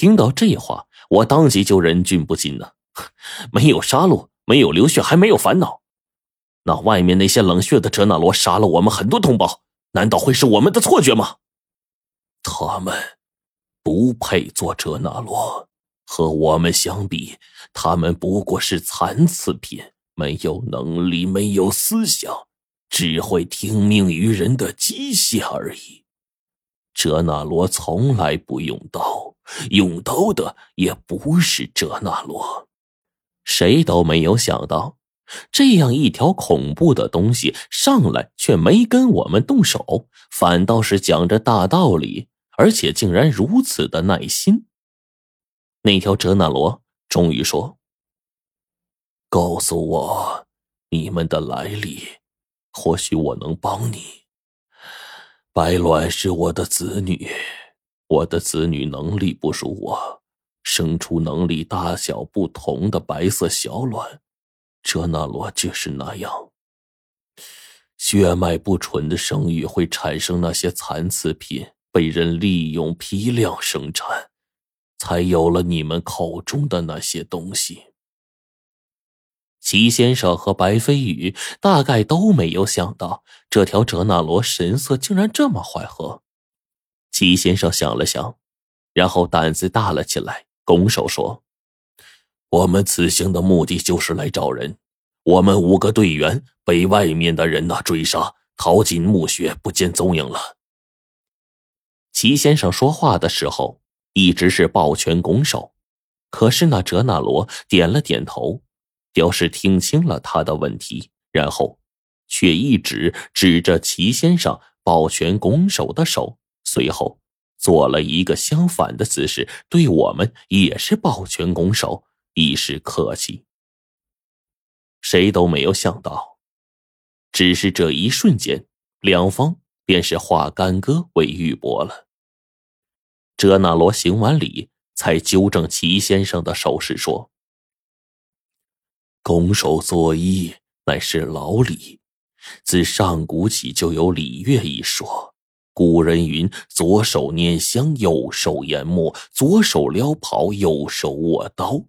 听到这话，我当即就忍俊不禁了。没有杀戮，没有流血，还没有烦恼。那外面那些冷血的哲那罗杀了我们很多同胞，难道会是我们的错觉吗？他们不配做哲那罗，和我们相比，他们不过是残次品，没有能力，没有思想，只会听命于人的机械而已。哲那罗从来不用刀，用刀的也不是哲那罗。谁都没有想到，这样一条恐怖的东西上来却没跟我们动手，反倒是讲着大道理，而且竟然如此的耐心。那条哲那罗终于说：“告诉我你们的来历，或许我能帮你。白卵是我的子女，我的子女能力不如我。”生出能力大小不同的白色小卵，哲那罗就是那样。血脉不纯的生育会产生那些残次品，被人利用批量生产，才有了你们口中的那些东西。齐先生和白飞宇大概都没有想到，这条哲那罗神色竟然这么缓和。齐先生想了想，然后胆子大了起来。拱手说：“我们此行的目的就是来找人。我们五个队员被外面的人呐追杀，逃进墓穴，不见踪影了。”齐先生说话的时候一直是抱拳拱手，可是那哲那罗点了点头，表示听清了他的问题，然后却一直指着齐先生抱拳拱手的手，随后。做了一个相反的姿势，对我们也是抱拳拱手，以示客气。谁都没有想到，只是这一瞬间，两方便是化干戈为玉帛了。哲那罗行完礼，才纠正齐先生的手势，说：“拱手作揖乃是老礼，自上古起就有礼乐一说。”古人云：“左手拈香，右手研墨；左手撩袍，右手握刀；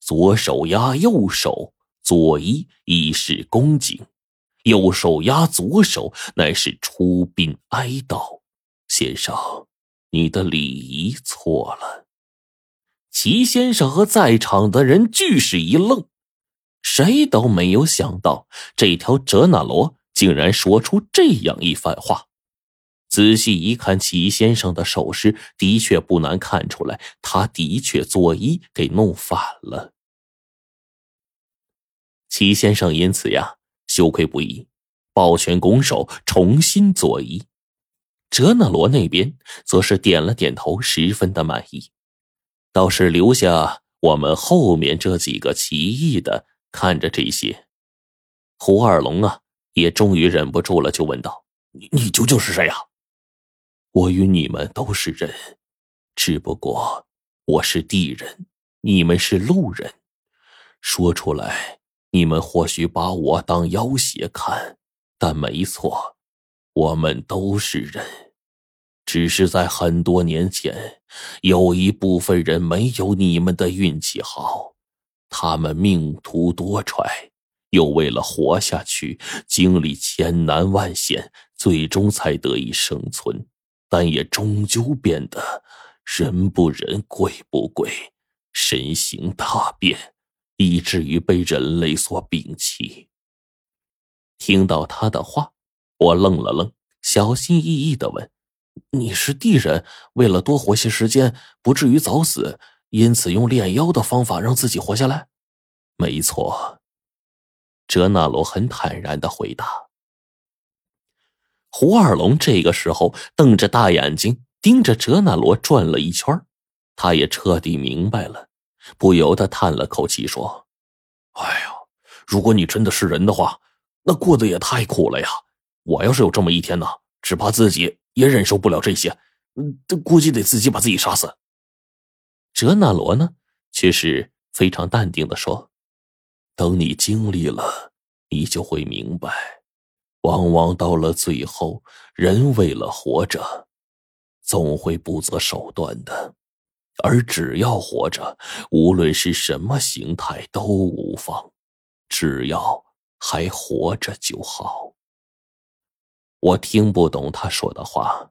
左手压右手，左揖以示恭敬；右手压左手，乃是出殡哀悼。”先生，你的礼仪错了。齐先生和在场的人俱是一愣，谁都没有想到这条哲那罗竟然说出这样一番话。仔细一看，齐先生的手势的确不难看出来，他的确作揖给弄反了。齐先生因此呀羞愧不已，抱拳拱手，重新作揖。哲那罗那边则是点了点头，十分的满意，倒是留下我们后面这几个奇异的看着这些。胡二龙啊，也终于忍不住了，就问道：“你你究竟是谁呀？”我与你们都是人，只不过我是地人，你们是路人。说出来，你们或许把我当妖邪看，但没错，我们都是人。只是在很多年前，有一部分人没有你们的运气好，他们命途多舛，又为了活下去，经历千难万险，最终才得以生存。但也终究变得人不人鬼不鬼，身形大变，以至于被人类所摒弃。听到他的话，我愣了愣，小心翼翼的问：“你是地人，为了多活些时间，不至于早死，因此用炼妖的方法让自己活下来？”“没错。”哲那罗很坦然的回答。胡二龙这个时候瞪着大眼睛盯着哲那罗转了一圈，他也彻底明白了，不由得叹了口气说：“哎呀，如果你真的是人的话，那过得也太苦了呀！我要是有这么一天呢，只怕自己也忍受不了这些，嗯，估计得自己把自己杀死。”哲那罗呢，却是非常淡定的说：“等你经历了，你就会明白。”往往到了最后，人为了活着，总会不择手段的。而只要活着，无论是什么形态都无妨，只要还活着就好。我听不懂他说的话，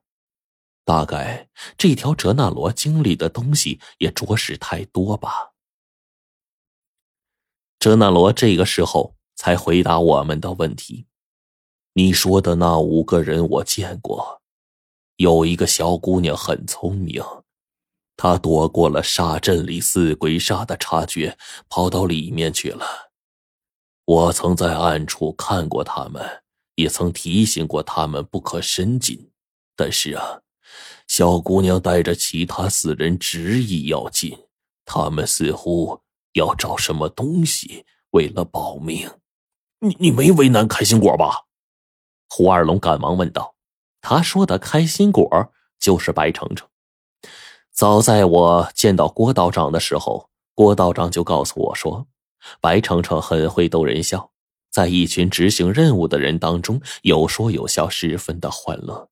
大概这条哲那罗经历的东西也着实太多吧。哲那罗这个时候才回答我们的问题：“你说的那五个人我见过，有一个小姑娘很聪明，她躲过了沙阵里四鬼煞的察觉，跑到里面去了。我曾在暗处看过他们，也曾提醒过他们不可深进，但是啊，小姑娘带着其他四人执意要进，他们似乎……”要找什么东西？为了保命，你你没为难开心果吧？胡二龙赶忙问道。他说的开心果就是白程程。早在我见到郭道长的时候，郭道长就告诉我说，白程程很会逗人笑，在一群执行任务的人当中有说有笑，十分的欢乐。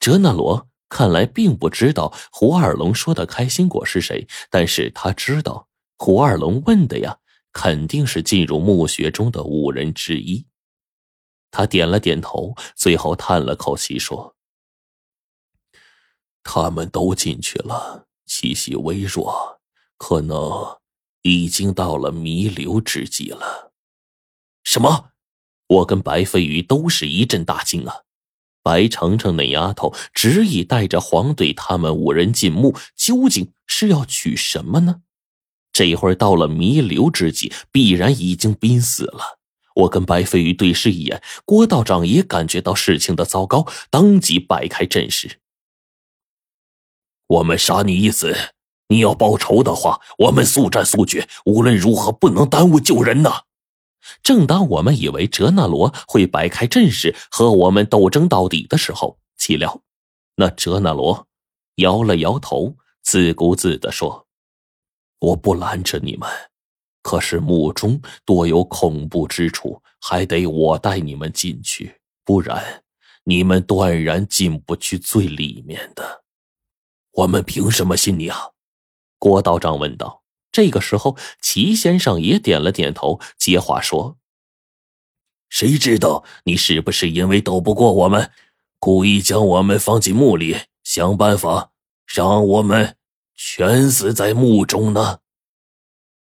哲那罗。看来并不知道胡二龙说的开心果是谁，但是他知道胡二龙问的呀，肯定是进入墓穴中的五人之一。他点了点头，最后叹了口气说：“他们都进去了，气息微弱，可能已经到了弥留之际了。”什么？我跟白飞鱼都是一阵大惊啊！白程程那丫头执意带着黄队他们五人进墓，究竟是要取什么呢？这会儿到了弥留之际，必然已经濒死了。我跟白飞鱼对视一眼，郭道长也感觉到事情的糟糕，当即摆开阵势。我们杀你一死，你要报仇的话，我们速战速决，无论如何不能耽误救人呐！正当我们以为哲那罗会摆开阵势和我们斗争到底的时候，岂料那哲那罗摇了摇头，自顾自地说：“我不拦着你们，可是墓中多有恐怖之处，还得我带你们进去，不然你们断然进不去最里面的。我们凭什么信你啊？”郭道长问道。这个时候，齐先生也点了点头，接话说：“谁知道你是不是因为斗不过我们，故意将我们放进墓里，想办法让我们全死在墓中呢？”